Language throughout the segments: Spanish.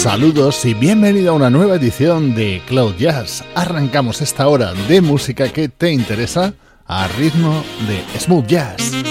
Saludos y bienvenido a una nueva edición de Cloud Jazz. Arrancamos esta hora de música que te interesa a ritmo de smooth jazz.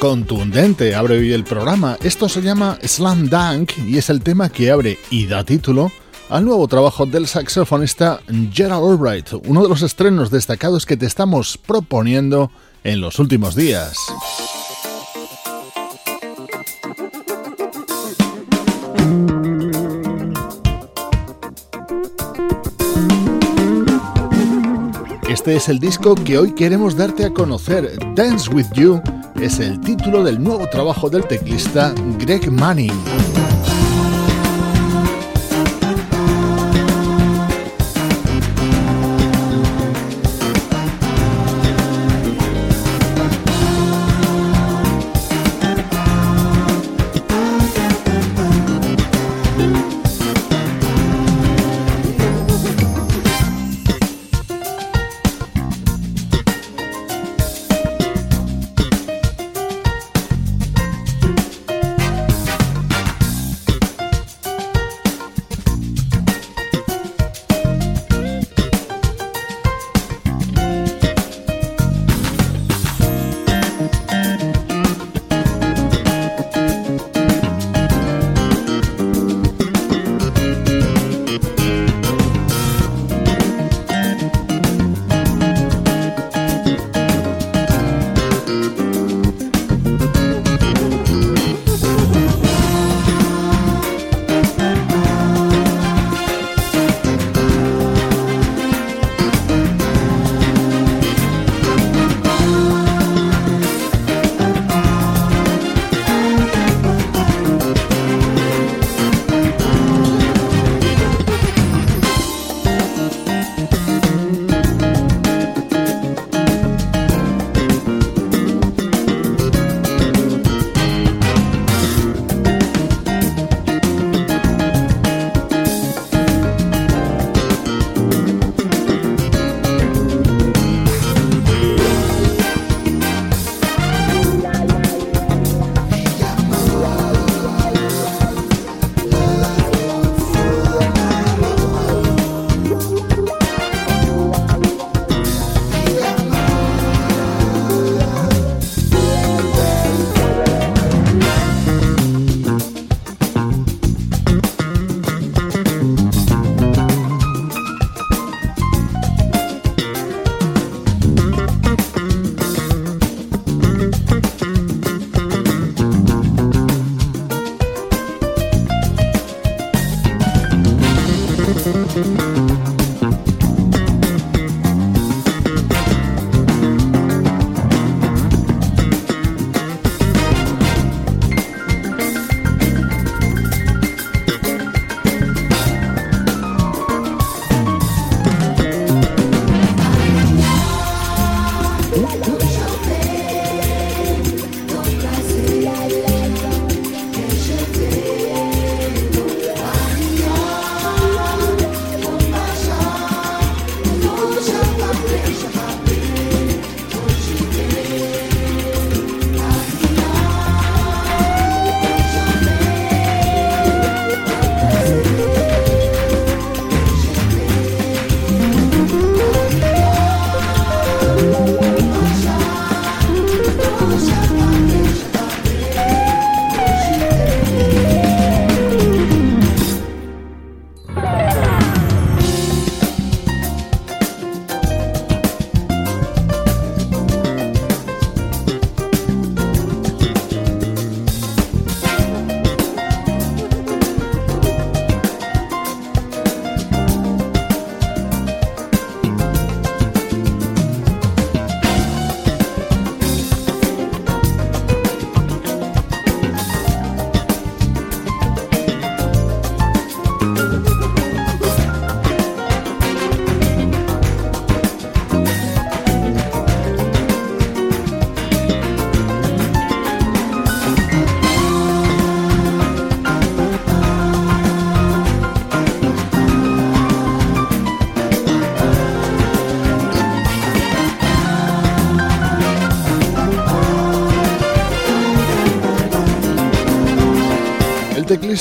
Contundente abre hoy el programa. Esto se llama Slam Dunk y es el tema que abre y da título al nuevo trabajo del saxofonista Gerald Albright, uno de los estrenos destacados que te estamos proponiendo en los últimos días. Este es el disco que hoy queremos darte a conocer. Dance with You es el título del nuevo trabajo del teclista Greg Manning.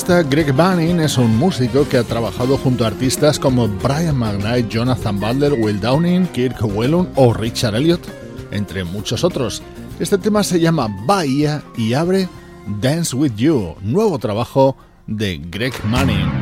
Greg Banning es un músico que ha trabajado junto a artistas como Brian McKnight, Jonathan Butler, Will Downing, Kirk Whelan o Richard Elliot, entre muchos otros. Este tema se llama Bahía y abre Dance With You, nuevo trabajo de Greg Manning.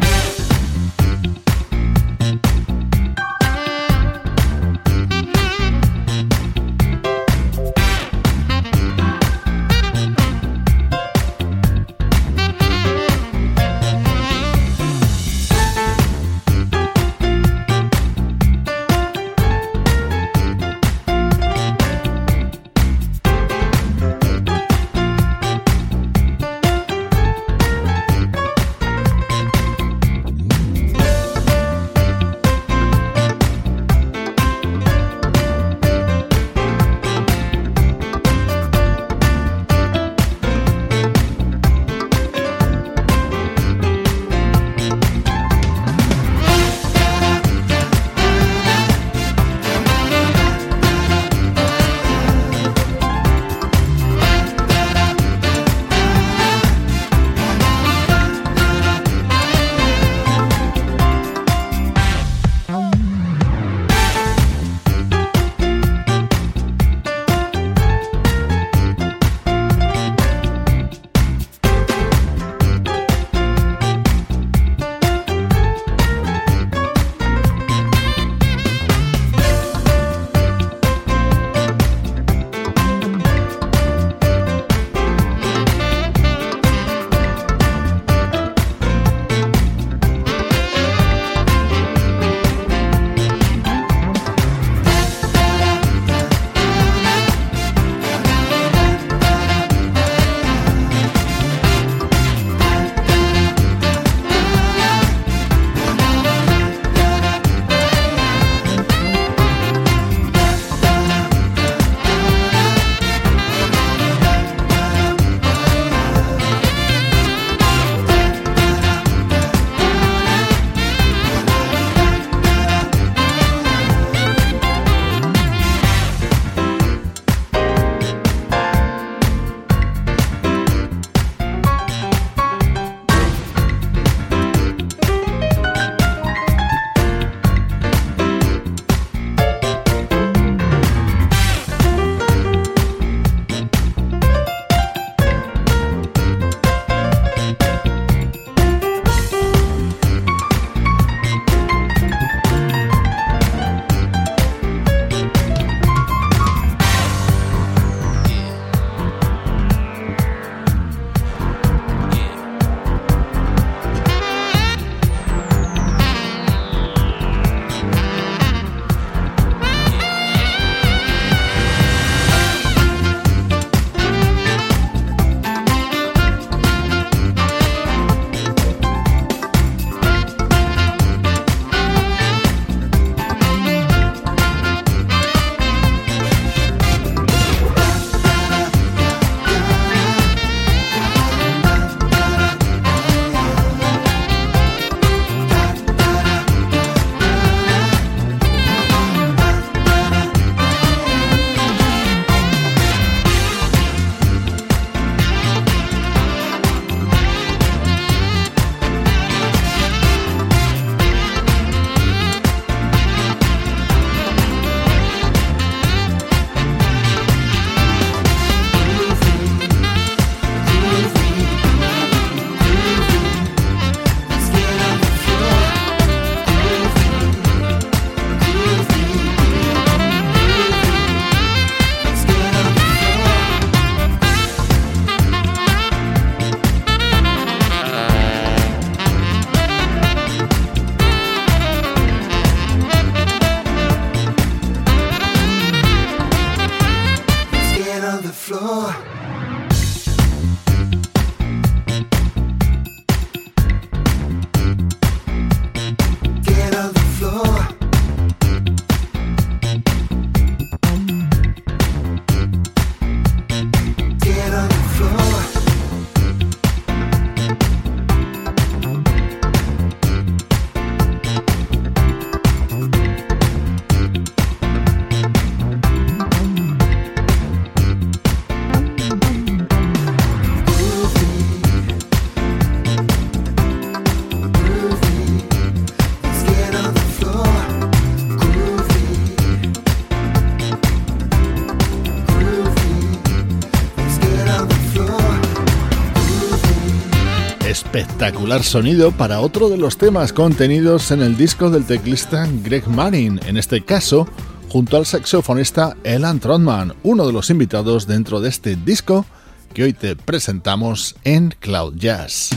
Espectacular sonido para otro de los temas contenidos en el disco del teclista Greg Marin, en este caso junto al saxofonista Elan Trotman, uno de los invitados dentro de este disco que hoy te presentamos en Cloud Jazz.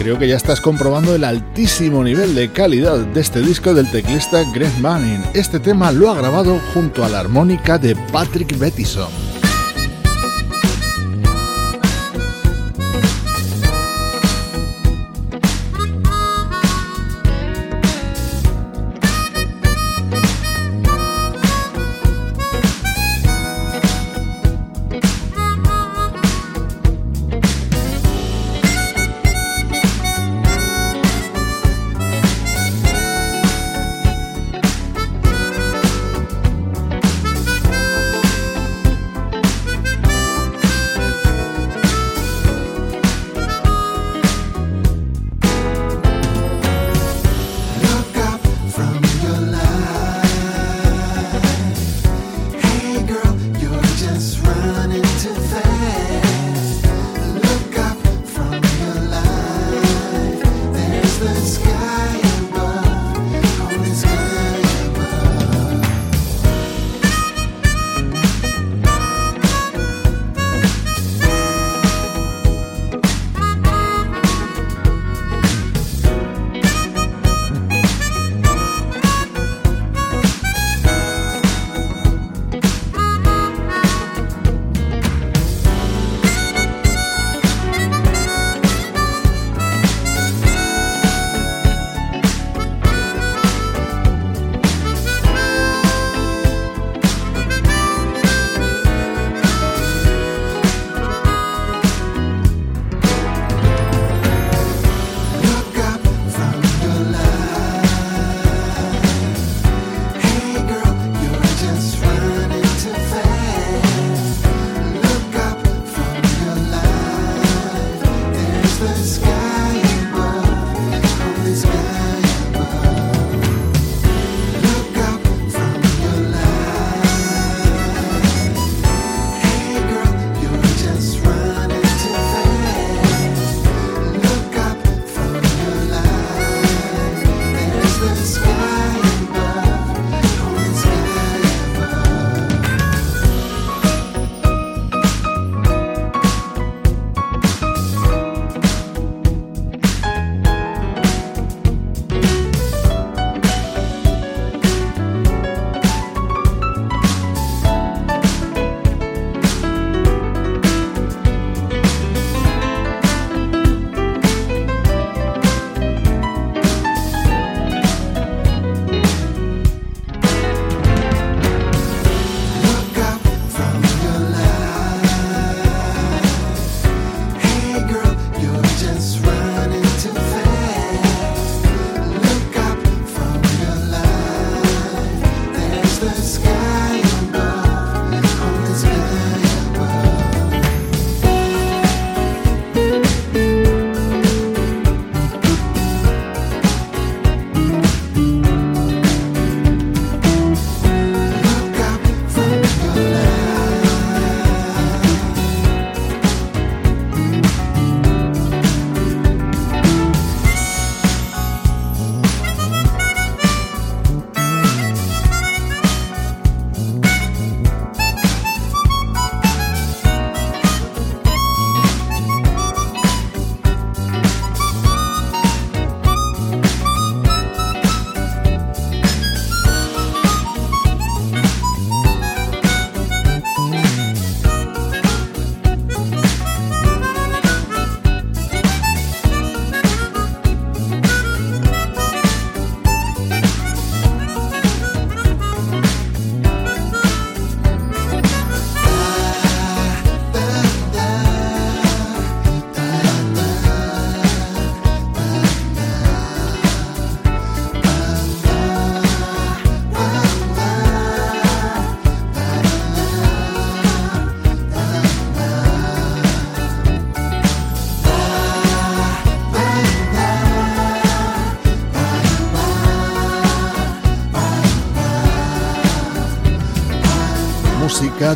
Creo que ya estás comprobando el altísimo nivel de calidad de este disco del teclista Greg Manning. Este tema lo ha grabado junto a la armónica de Patrick Bettison. the sky.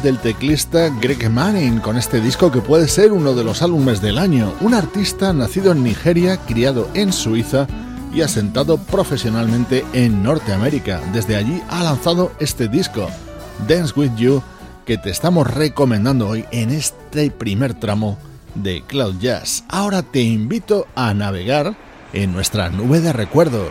Del teclista Greg Manning con este disco que puede ser uno de los álbumes del año. Un artista nacido en Nigeria, criado en Suiza y asentado profesionalmente en Norteamérica. Desde allí ha lanzado este disco, Dance With You, que te estamos recomendando hoy en este primer tramo de Cloud Jazz. Ahora te invito a navegar en nuestra nube de recuerdos.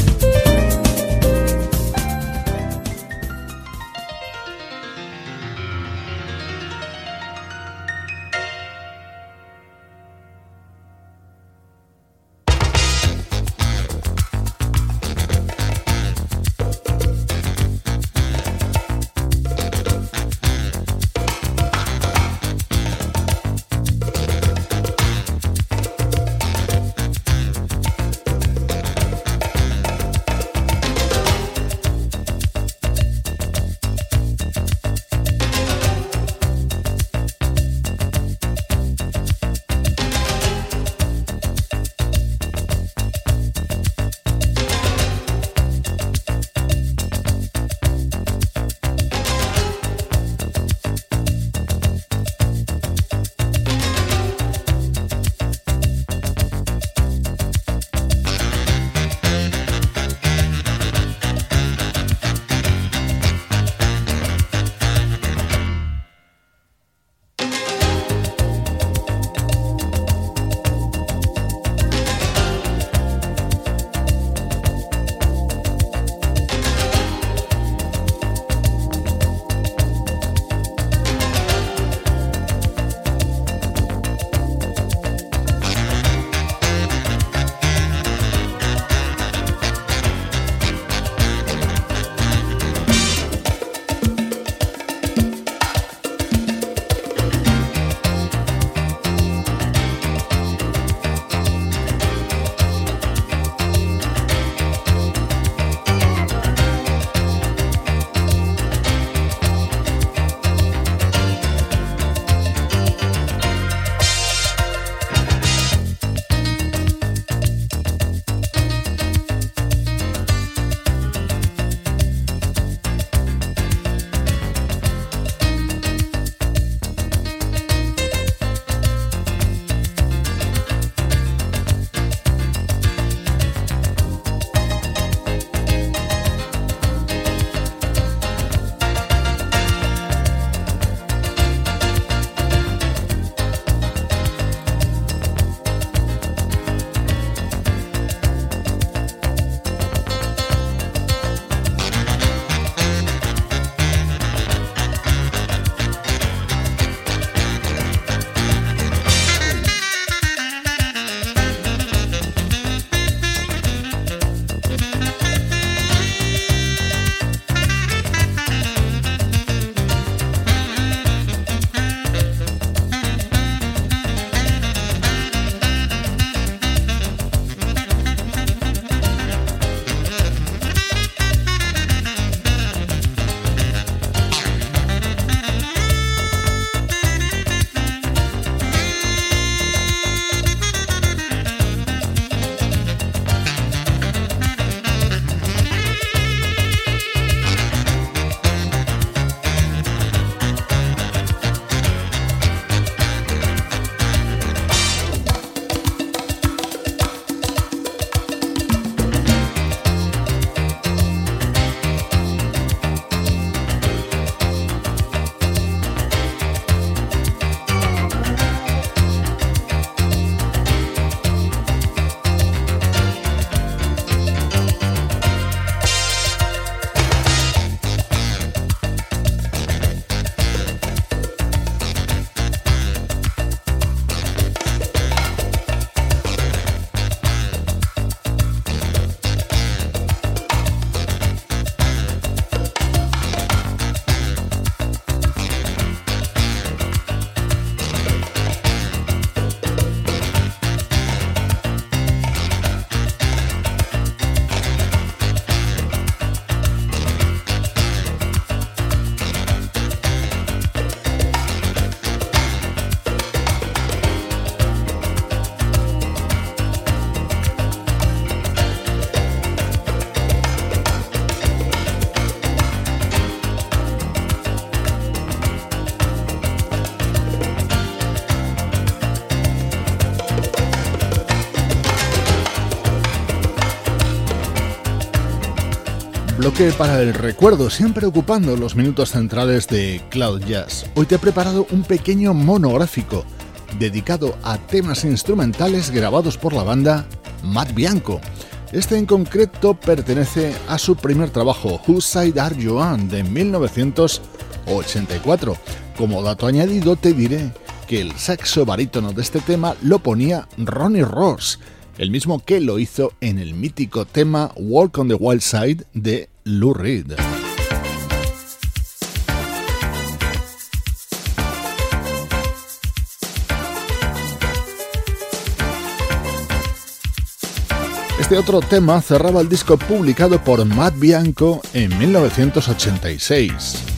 Para el recuerdo, siempre ocupando los minutos centrales de Cloud Jazz. Hoy te he preparado un pequeño monográfico dedicado a temas instrumentales grabados por la banda Matt Bianco. Este en concreto pertenece a su primer trabajo, Whose Side Are You On, de 1984. Como dato añadido te diré que el saxo barítono de este tema lo ponía Ronnie Ross, el mismo que lo hizo en el mítico tema Walk on the Wild Side de Lou Reed. Este otro tema cerraba el disco publicado por Matt Bianco en 1986.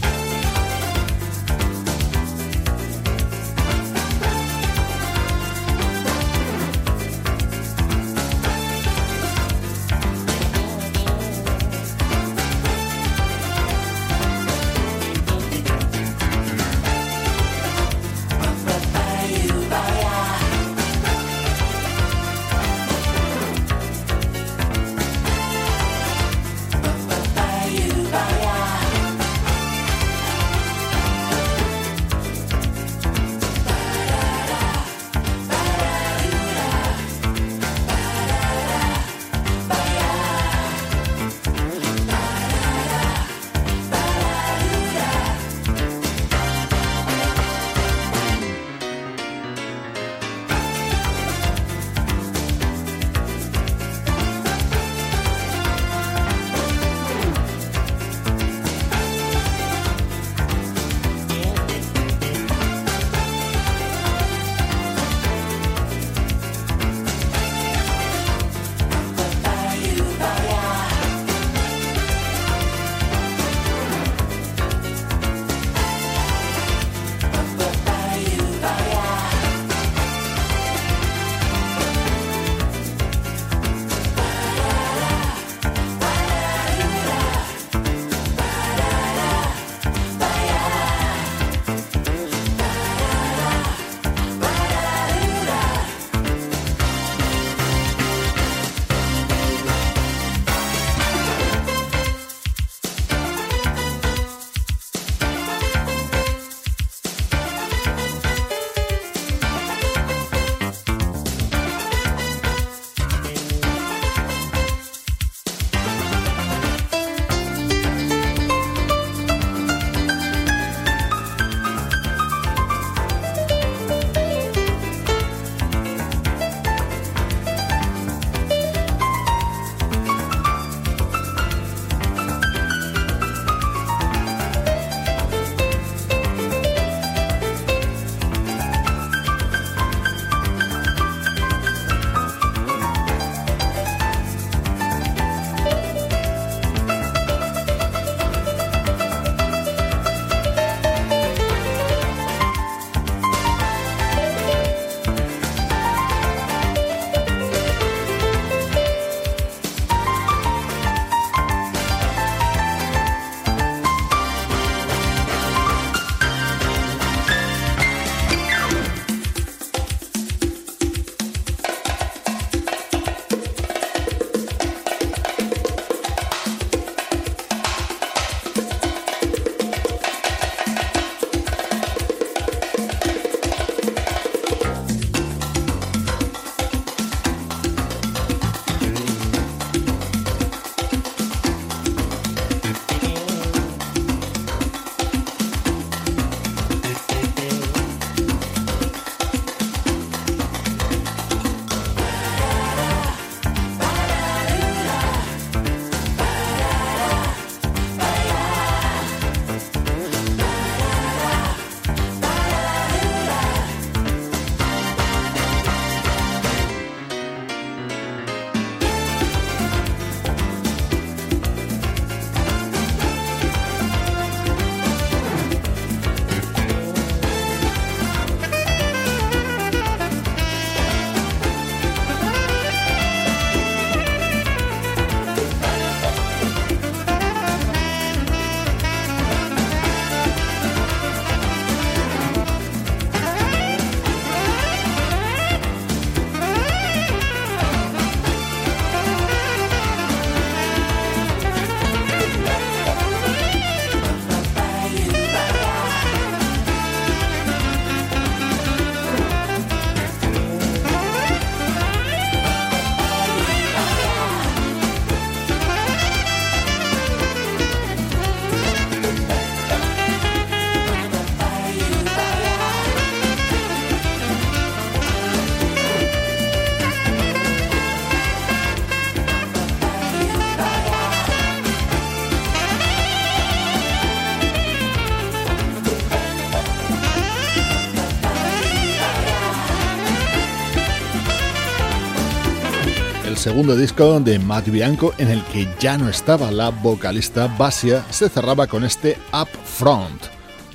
Segundo disco de Matt Bianco en el que ya no estaba la vocalista Basia, se cerraba con este Up Front.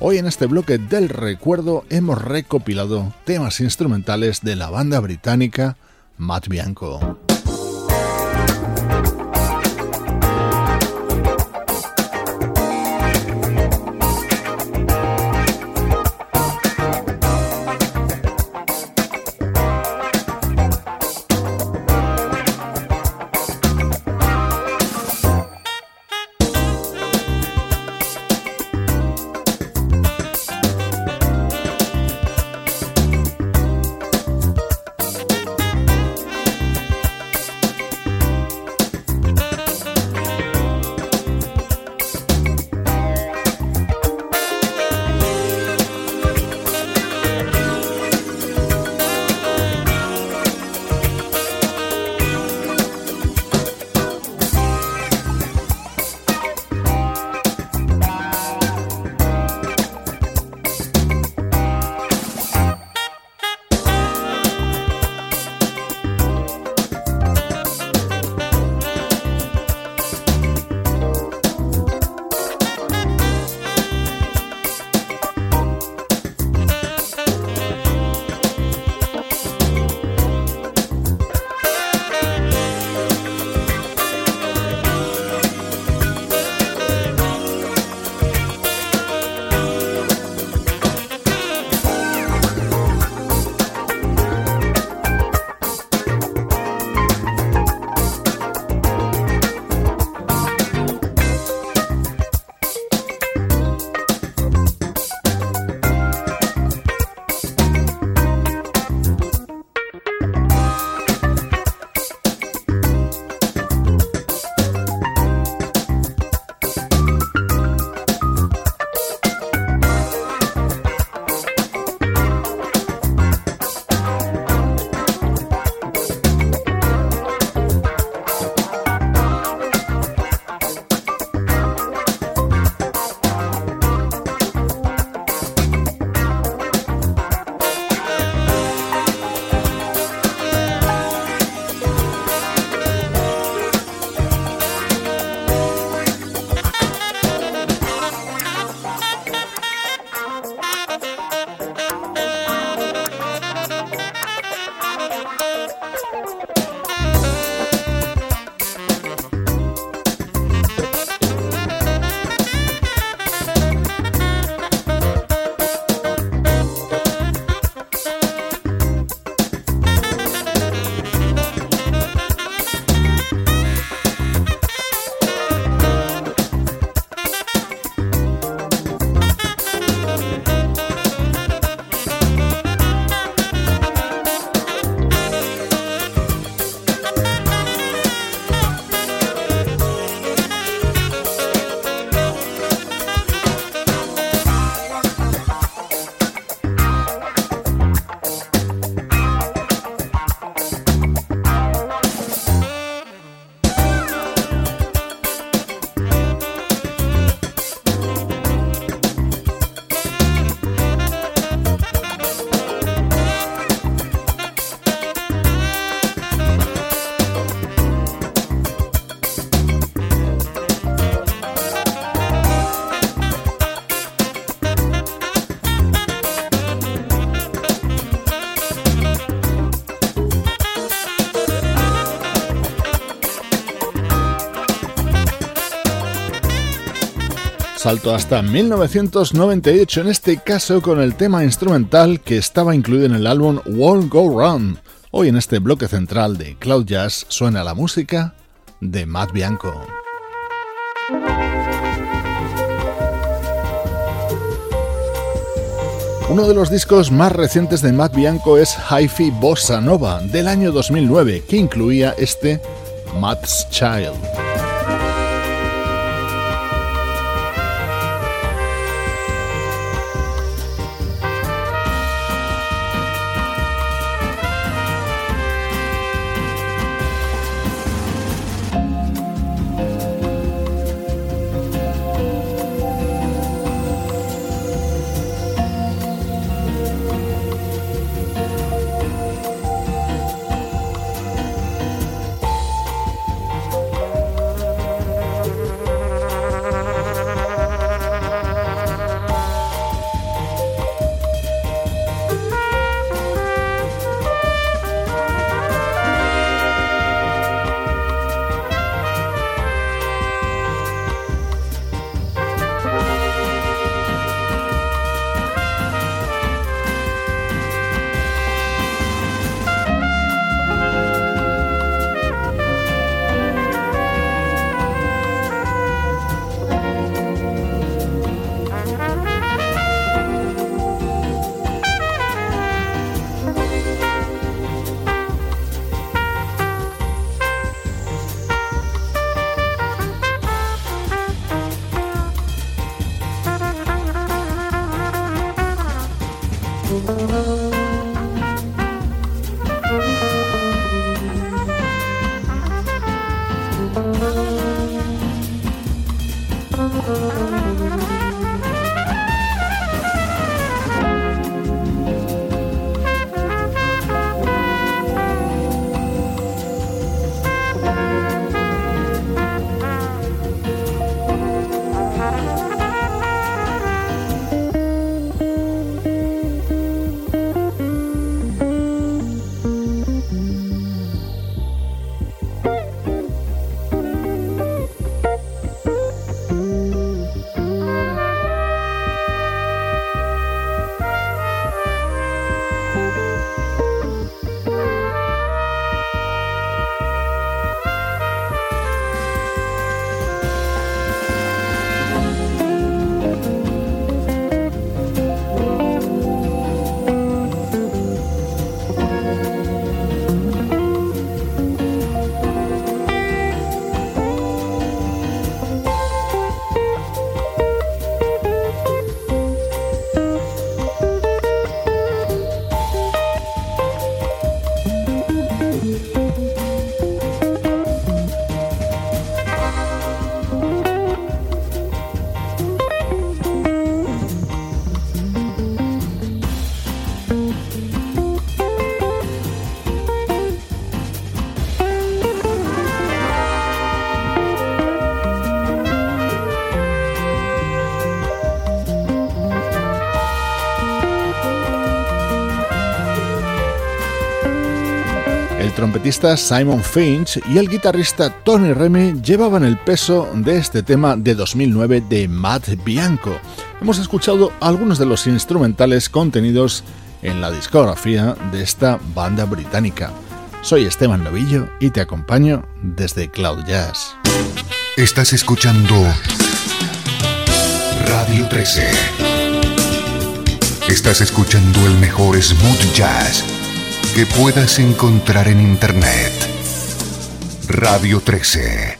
Hoy en este bloque del recuerdo hemos recopilado temas instrumentales de la banda británica Matt Bianco. Salto hasta 1998, en este caso con el tema instrumental que estaba incluido en el álbum Won't Go Round. Hoy en este bloque central de Cloud Jazz suena la música de Matt Bianco. Uno de los discos más recientes de Matt Bianco es Hi-Fi Bossa Nova del año 2009, que incluía este Matt's Child. Trompetista Simon Finch y el guitarrista Tony Remy llevaban el peso de este tema de 2009 de Matt Bianco. Hemos escuchado algunos de los instrumentales contenidos en la discografía de esta banda británica. Soy Esteban Novillo y te acompaño desde Cloud Jazz. Estás escuchando Radio 13. Estás escuchando el mejor smooth jazz que puedas encontrar en Internet. Radio 13.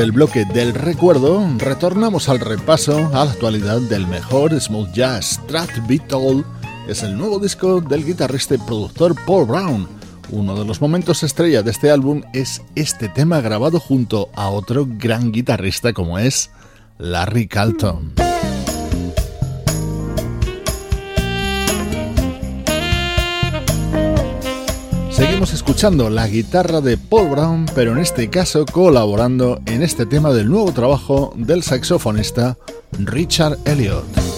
Después del bloque del recuerdo, retornamos al repaso a la actualidad del mejor smooth jazz. Strat Beat es el nuevo disco del guitarrista y productor Paul Brown. Uno de los momentos estrella de este álbum es este tema grabado junto a otro gran guitarrista como es Larry Carlton. Seguimos escuchando la guitarra de Paul Brown, pero en este caso colaborando en este tema del nuevo trabajo del saxofonista Richard Elliot.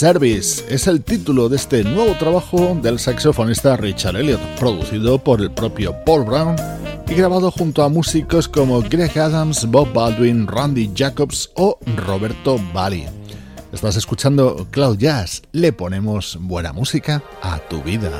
Service es el título de este nuevo trabajo del saxofonista Richard Elliot, producido por el propio Paul Brown y grabado junto a músicos como Greg Adams, Bob Baldwin, Randy Jacobs o Roberto Bali. Estás escuchando Cloud Jazz, le ponemos buena música a tu vida.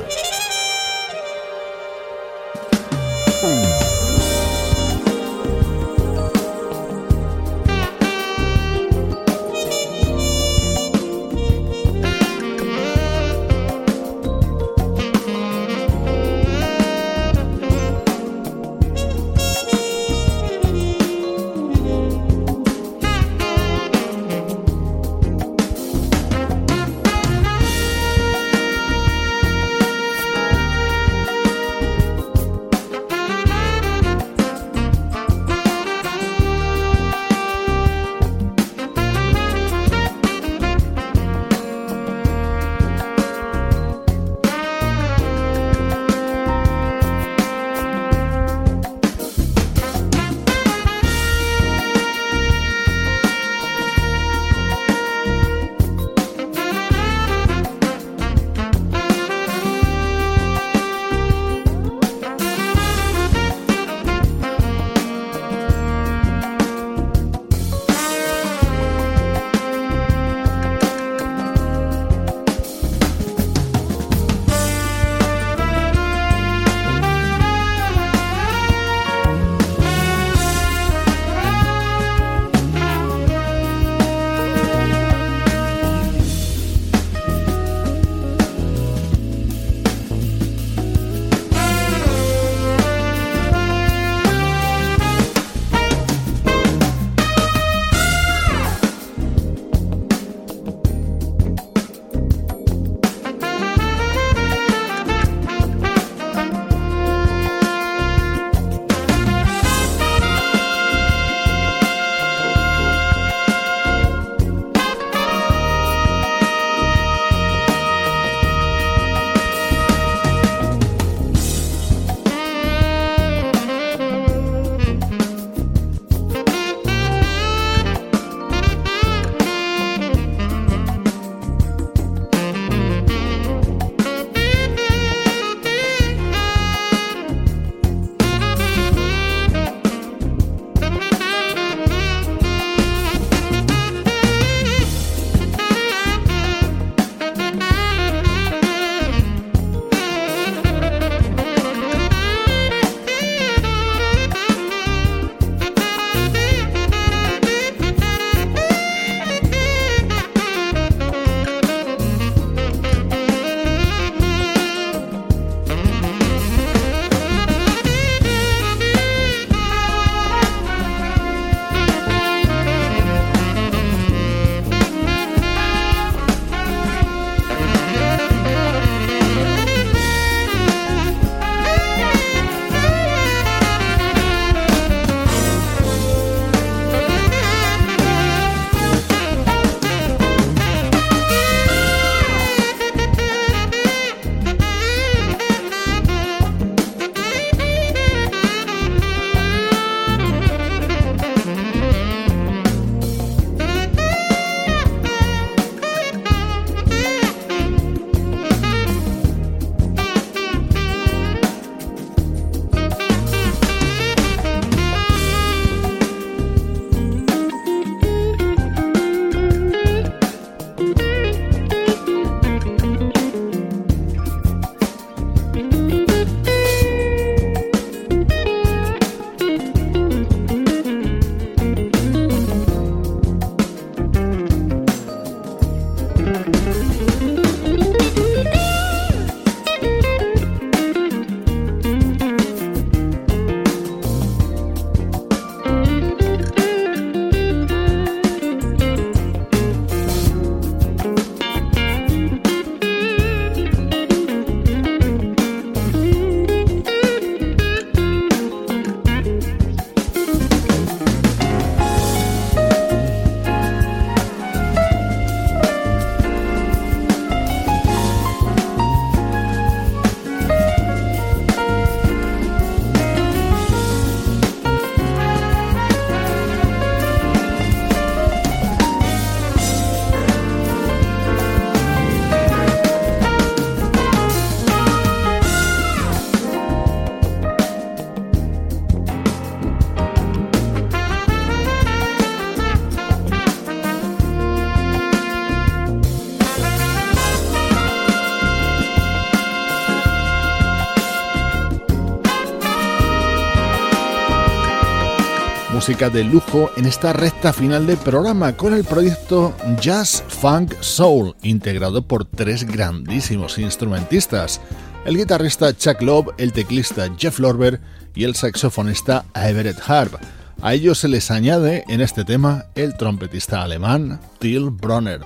Música de lujo en esta recta final del programa con el proyecto Jazz Funk Soul, integrado por tres grandísimos instrumentistas, el guitarrista Chuck Love, el teclista Jeff Lorber y el saxofonista Everett Harp. A ellos se les añade en este tema el trompetista alemán Till Bronner.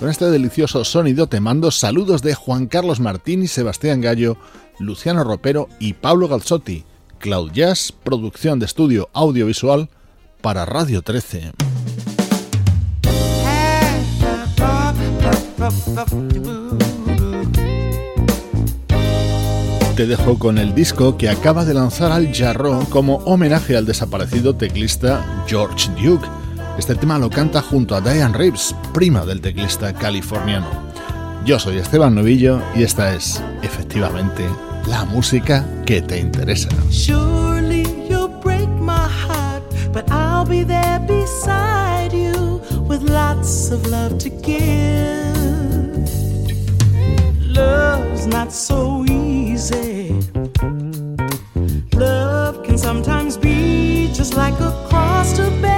Con este delicioso sonido te mando saludos de Juan Carlos Martín y Sebastián Gallo, Luciano Ropero y Pablo Galzotti. Cloud Jazz, producción de estudio audiovisual para Radio 13. Te dejo con el disco que acaba de lanzar Al Jarro como homenaje al desaparecido teclista George Duke. Este tema lo canta junto a Diane Reeves, prima del teclista californiano. Yo soy Esteban Novillo y esta es, efectivamente, la música que te interesa. I'll be there beside you with lots of love to give. Love's not so easy. Love can sometimes be just like a cross to bear.